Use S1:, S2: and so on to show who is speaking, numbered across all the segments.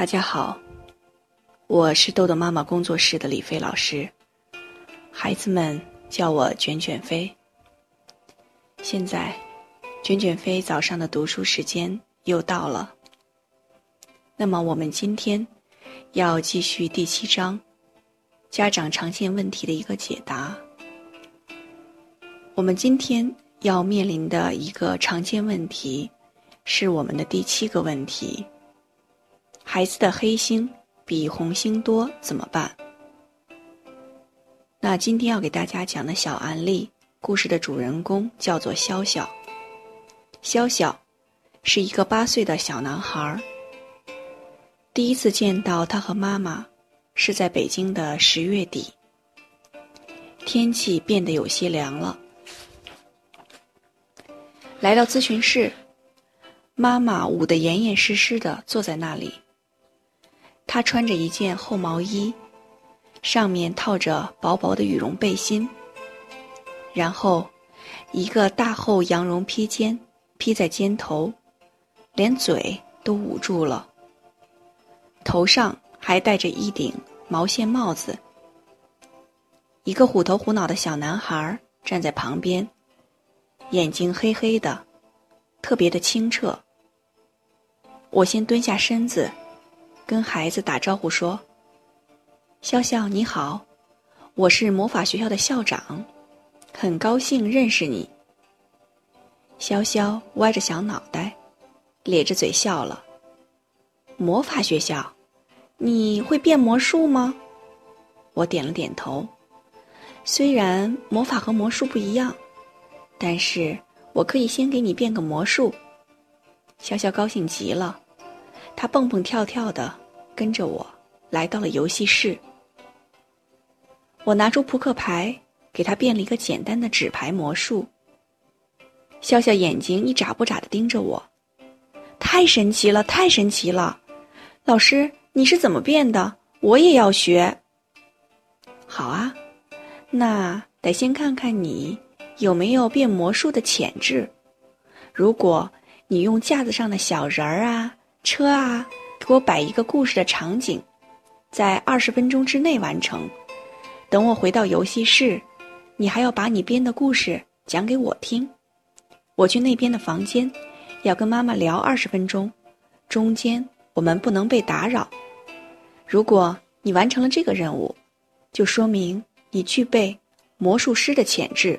S1: 大家好，我是豆豆妈妈工作室的李飞老师，孩子们叫我卷卷飞。现在，卷卷飞早上的读书时间又到了。那么，我们今天要继续第七章家长常见问题的一个解答。我们今天要面临的一个常见问题，是我们的第七个问题。孩子的黑星比红星多怎么办？那今天要给大家讲的小案例故事的主人公叫做潇潇。潇潇是一个八岁的小男孩。第一次见到他和妈妈是在北京的十月底，天气变得有些凉了。来到咨询室，妈妈捂得严严实实的坐在那里。他穿着一件厚毛衣，上面套着薄薄的羽绒背心，然后一个大厚羊绒披肩披在肩头，连嘴都捂住了。头上还戴着一顶毛线帽子。一个虎头虎脑的小男孩站在旁边，眼睛黑黑的，特别的清澈。我先蹲下身子。跟孩子打招呼说：“潇潇你好，我是魔法学校的校长，很高兴认识你。”潇潇歪着小脑袋，咧着嘴笑了。魔法学校，你会变魔术吗？我点了点头。虽然魔法和魔术不一样，但是我可以先给你变个魔术。潇潇高兴极了，他蹦蹦跳跳的。跟着我来到了游戏室，我拿出扑克牌，给他变了一个简单的纸牌魔术。笑笑眼睛一眨不眨的盯着我，太神奇了，太神奇了！老师，你是怎么变的？我也要学。好啊，那得先看看你有没有变魔术的潜质。如果你用架子上的小人儿啊、车啊。给我摆一个故事的场景，在二十分钟之内完成。等我回到游戏室，你还要把你编的故事讲给我听。我去那边的房间，要跟妈妈聊二十分钟，中间我们不能被打扰。如果你完成了这个任务，就说明你具备魔术师的潜质，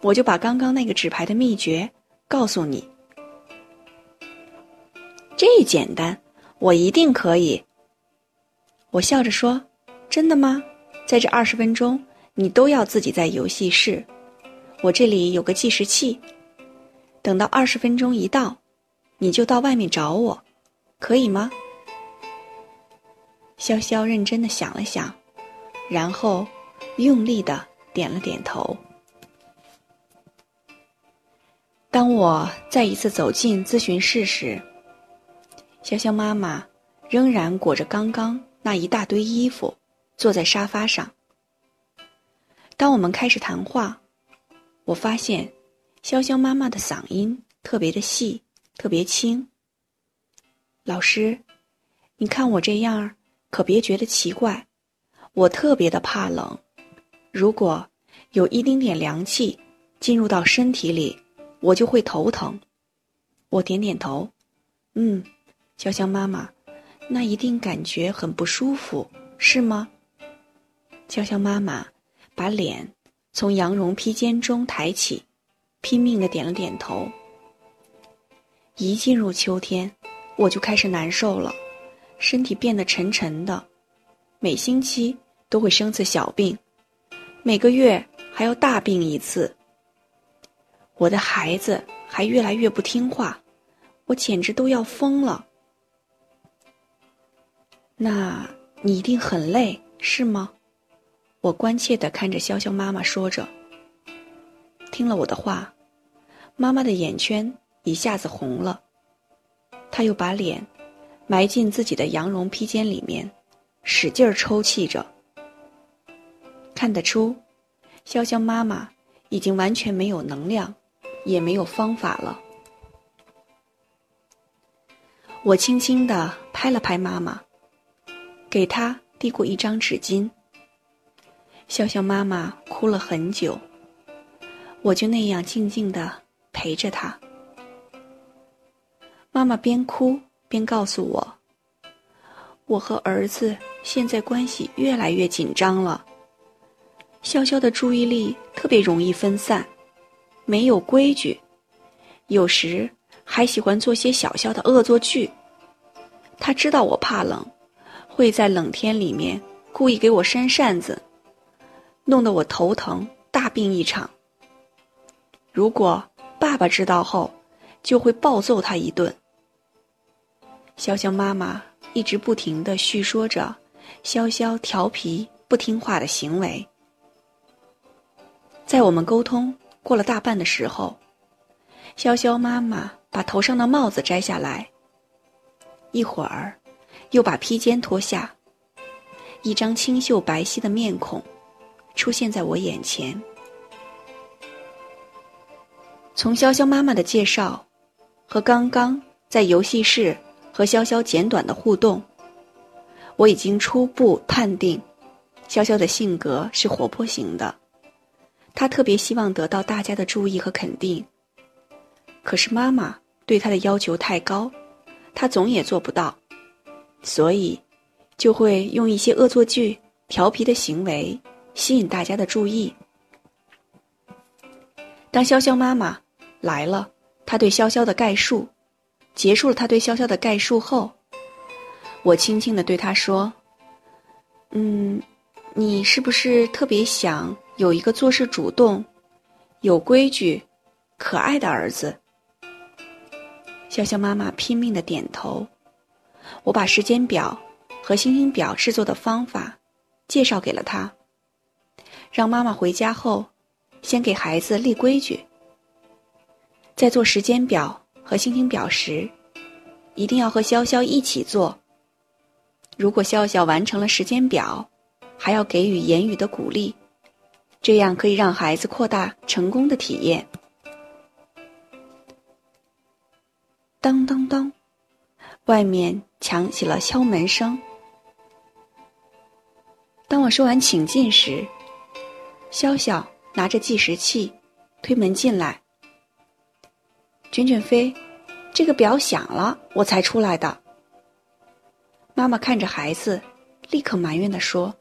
S1: 我就把刚刚那个纸牌的秘诀告诉你。这简单。我一定可以。我笑着说：“真的吗？在这二十分钟，你都要自己在游戏室。我这里有个计时器，等到二十分钟一到，你就到外面找我，可以吗？”潇潇认真的想了想，然后用力的点了点头。当我再一次走进咨询室时，潇潇妈妈仍然裹着刚刚那一大堆衣服，坐在沙发上。当我们开始谈话，我发现潇潇妈妈的嗓音特别的细，特别轻。老师，你看我这样，可别觉得奇怪。我特别的怕冷，如果有一丁点凉气进入到身体里，我就会头疼。我点点头，嗯。潇潇妈妈，那一定感觉很不舒服，是吗？潇潇妈妈把脸从羊绒披肩中抬起，拼命的点了点头。一进入秋天，我就开始难受了，身体变得沉沉的，每星期都会生次小病，每个月还要大病一次。我的孩子还越来越不听话，我简直都要疯了。那你一定很累，是吗？我关切的看着潇潇妈妈说着。听了我的话，妈妈的眼圈一下子红了。她又把脸埋进自己的羊绒披肩里面，使劲儿抽泣着。看得出，潇潇妈妈已经完全没有能量，也没有方法了。我轻轻地拍了拍妈妈，给他递过一张纸巾。笑笑妈妈哭了很久，我就那样静静的陪着他。妈妈边哭边告诉我：“我和儿子现在关系越来越紧张了。潇潇的注意力特别容易分散，没有规矩，有时还喜欢做些小小的恶作剧。他知道我怕冷，会在冷天里面故意给我扇扇子，弄得我头疼，大病一场。如果爸爸知道后，就会暴揍他一顿。”潇潇妈妈一直不停的叙说着潇潇调皮不听话的行为。在我们沟通过了大半的时候，潇潇妈妈把头上的帽子摘下来，一会儿又把披肩脱下，一张清秀白皙的面孔出现在我眼前。从潇潇妈妈的介绍和刚刚在游戏室。和潇潇简短的互动，我已经初步判定，潇潇的性格是活泼型的，他特别希望得到大家的注意和肯定。可是妈妈对他的要求太高，他总也做不到，所以就会用一些恶作剧、调皮的行为吸引大家的注意。当潇潇妈妈来了，他对潇潇的概述。结束了他对潇潇的概述后，我轻轻的对他说：“嗯，你是不是特别想有一个做事主动、有规矩、可爱的儿子？”潇潇妈妈拼命的点头。我把时间表和星星表制作的方法介绍给了他，让妈妈回家后先给孩子立规矩，在做时间表。和星星表时，一定要和潇潇一起做。如果潇潇完成了时间表，还要给予言语的鼓励，这样可以让孩子扩大成功的体验。当当当，外面响起了敲门声。当我说完请进时，潇潇拿着计时器推门进来。卷卷飞，这个表响了，我才出来的。妈妈看着孩子，立刻埋怨的说：“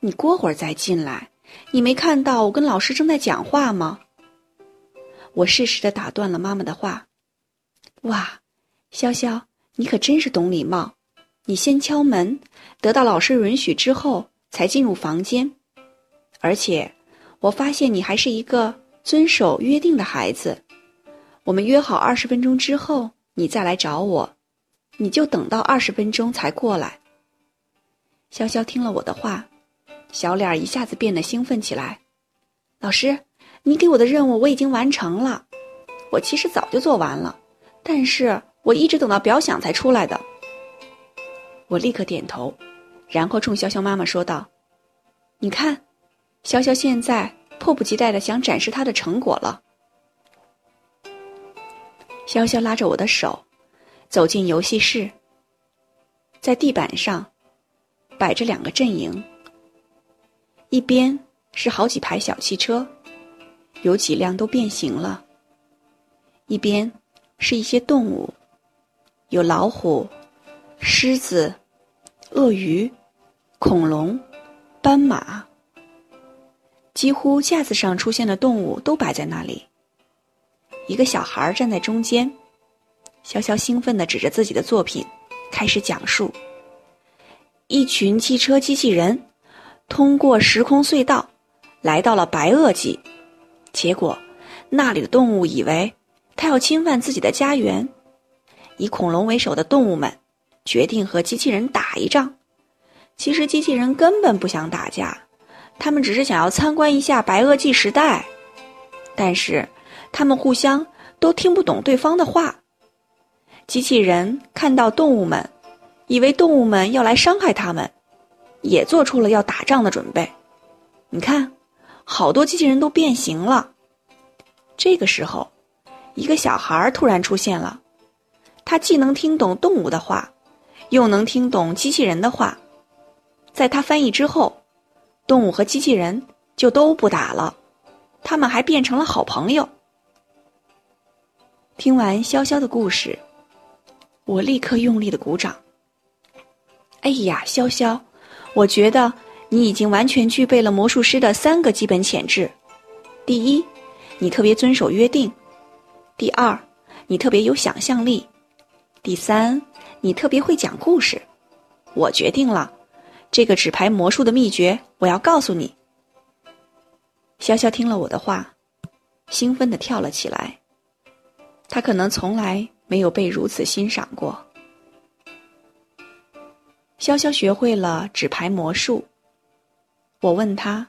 S1: 你过会儿再进来，你没看到我跟老师正在讲话吗？”我适时的打断了妈妈的话：“哇，潇潇，你可真是懂礼貌，你先敲门，得到老师允许之后才进入房间，而且我发现你还是一个遵守约定的孩子。”我们约好二十分钟之后你再来找我，你就等到二十分钟才过来。潇潇听了我的话，小脸一下子变得兴奋起来。老师，你给我的任务我已经完成了，我其实早就做完了，但是我一直等到表响才出来的。我立刻点头，然后冲潇潇妈妈说道：“你看，潇潇现在迫不及待的想展示他的成果了。”潇潇拉着我的手，走进游戏室。在地板上，摆着两个阵营。一边是好几排小汽车，有几辆都变形了；一边是一些动物，有老虎、狮子、鳄鱼、恐龙、斑马。几乎架子上出现的动物都摆在那里。一个小孩站在中间，潇潇兴奋地指着自己的作品，开始讲述：一群汽车机器人通过时空隧道，来到了白垩纪，结果那里的动物以为他要侵犯自己的家园，以恐龙为首的动物们决定和机器人打一仗。其实机器人根本不想打架，他们只是想要参观一下白垩纪时代，但是。他们互相都听不懂对方的话。机器人看到动物们，以为动物们要来伤害他们，也做出了要打仗的准备。你看，好多机器人都变形了。这个时候，一个小孩突然出现了，他既能听懂动物的话，又能听懂机器人的话。在他翻译之后，动物和机器人就都不打了，他们还变成了好朋友。听完潇潇的故事，我立刻用力的鼓掌。哎呀，潇潇，我觉得你已经完全具备了魔术师的三个基本潜质：第一，你特别遵守约定；第二，你特别有想象力；第三，你特别会讲故事。我决定了。这个纸牌魔术的秘诀，我要告诉你。潇潇听了我的话，兴奋的跳了起来。他可能从来没有被如此欣赏过。潇潇学会了纸牌魔术。我问他，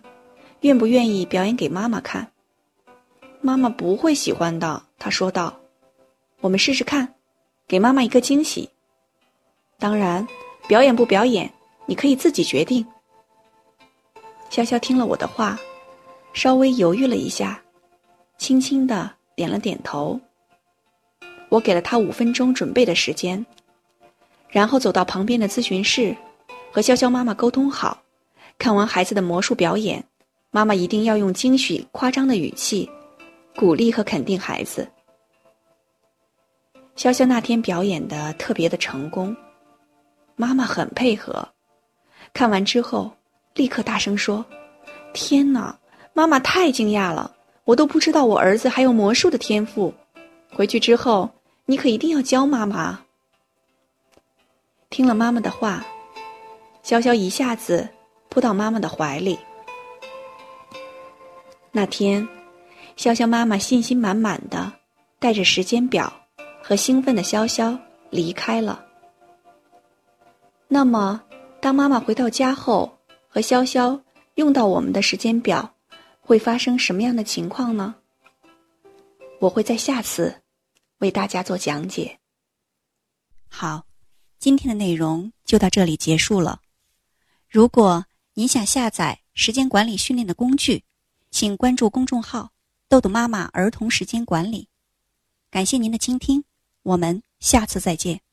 S1: 愿不愿意表演给妈妈看？妈妈不会喜欢的，他说道。我们试试看，给妈妈一个惊喜。当然，表演不表演。你可以自己决定。潇潇听了我的话，稍微犹豫了一下，轻轻的点了点头。我给了他五分钟准备的时间，然后走到旁边的咨询室，和潇潇妈妈沟通好，看完孩子的魔术表演，妈妈一定要用惊喜、夸张的语气，鼓励和肯定孩子。潇潇那天表演的特别的成功，妈妈很配合。看完之后，立刻大声说：“天哪，妈妈太惊讶了！我都不知道我儿子还有魔术的天赋。回去之后，你可一定要教妈妈。”听了妈妈的话，潇潇一下子扑到妈妈的怀里。那天，潇潇妈妈信心满满的带着时间表和兴奋的潇潇离开了。那么。当妈妈回到家后，和潇潇用到我们的时间表，会发生什么样的情况呢？我会在下次为大家做讲解。
S2: 好，今天的内容就到这里结束了。如果您想下载时间管理训练的工具，请关注公众号“豆豆妈妈儿童时间管理”。感谢您的倾听，我们下次再见。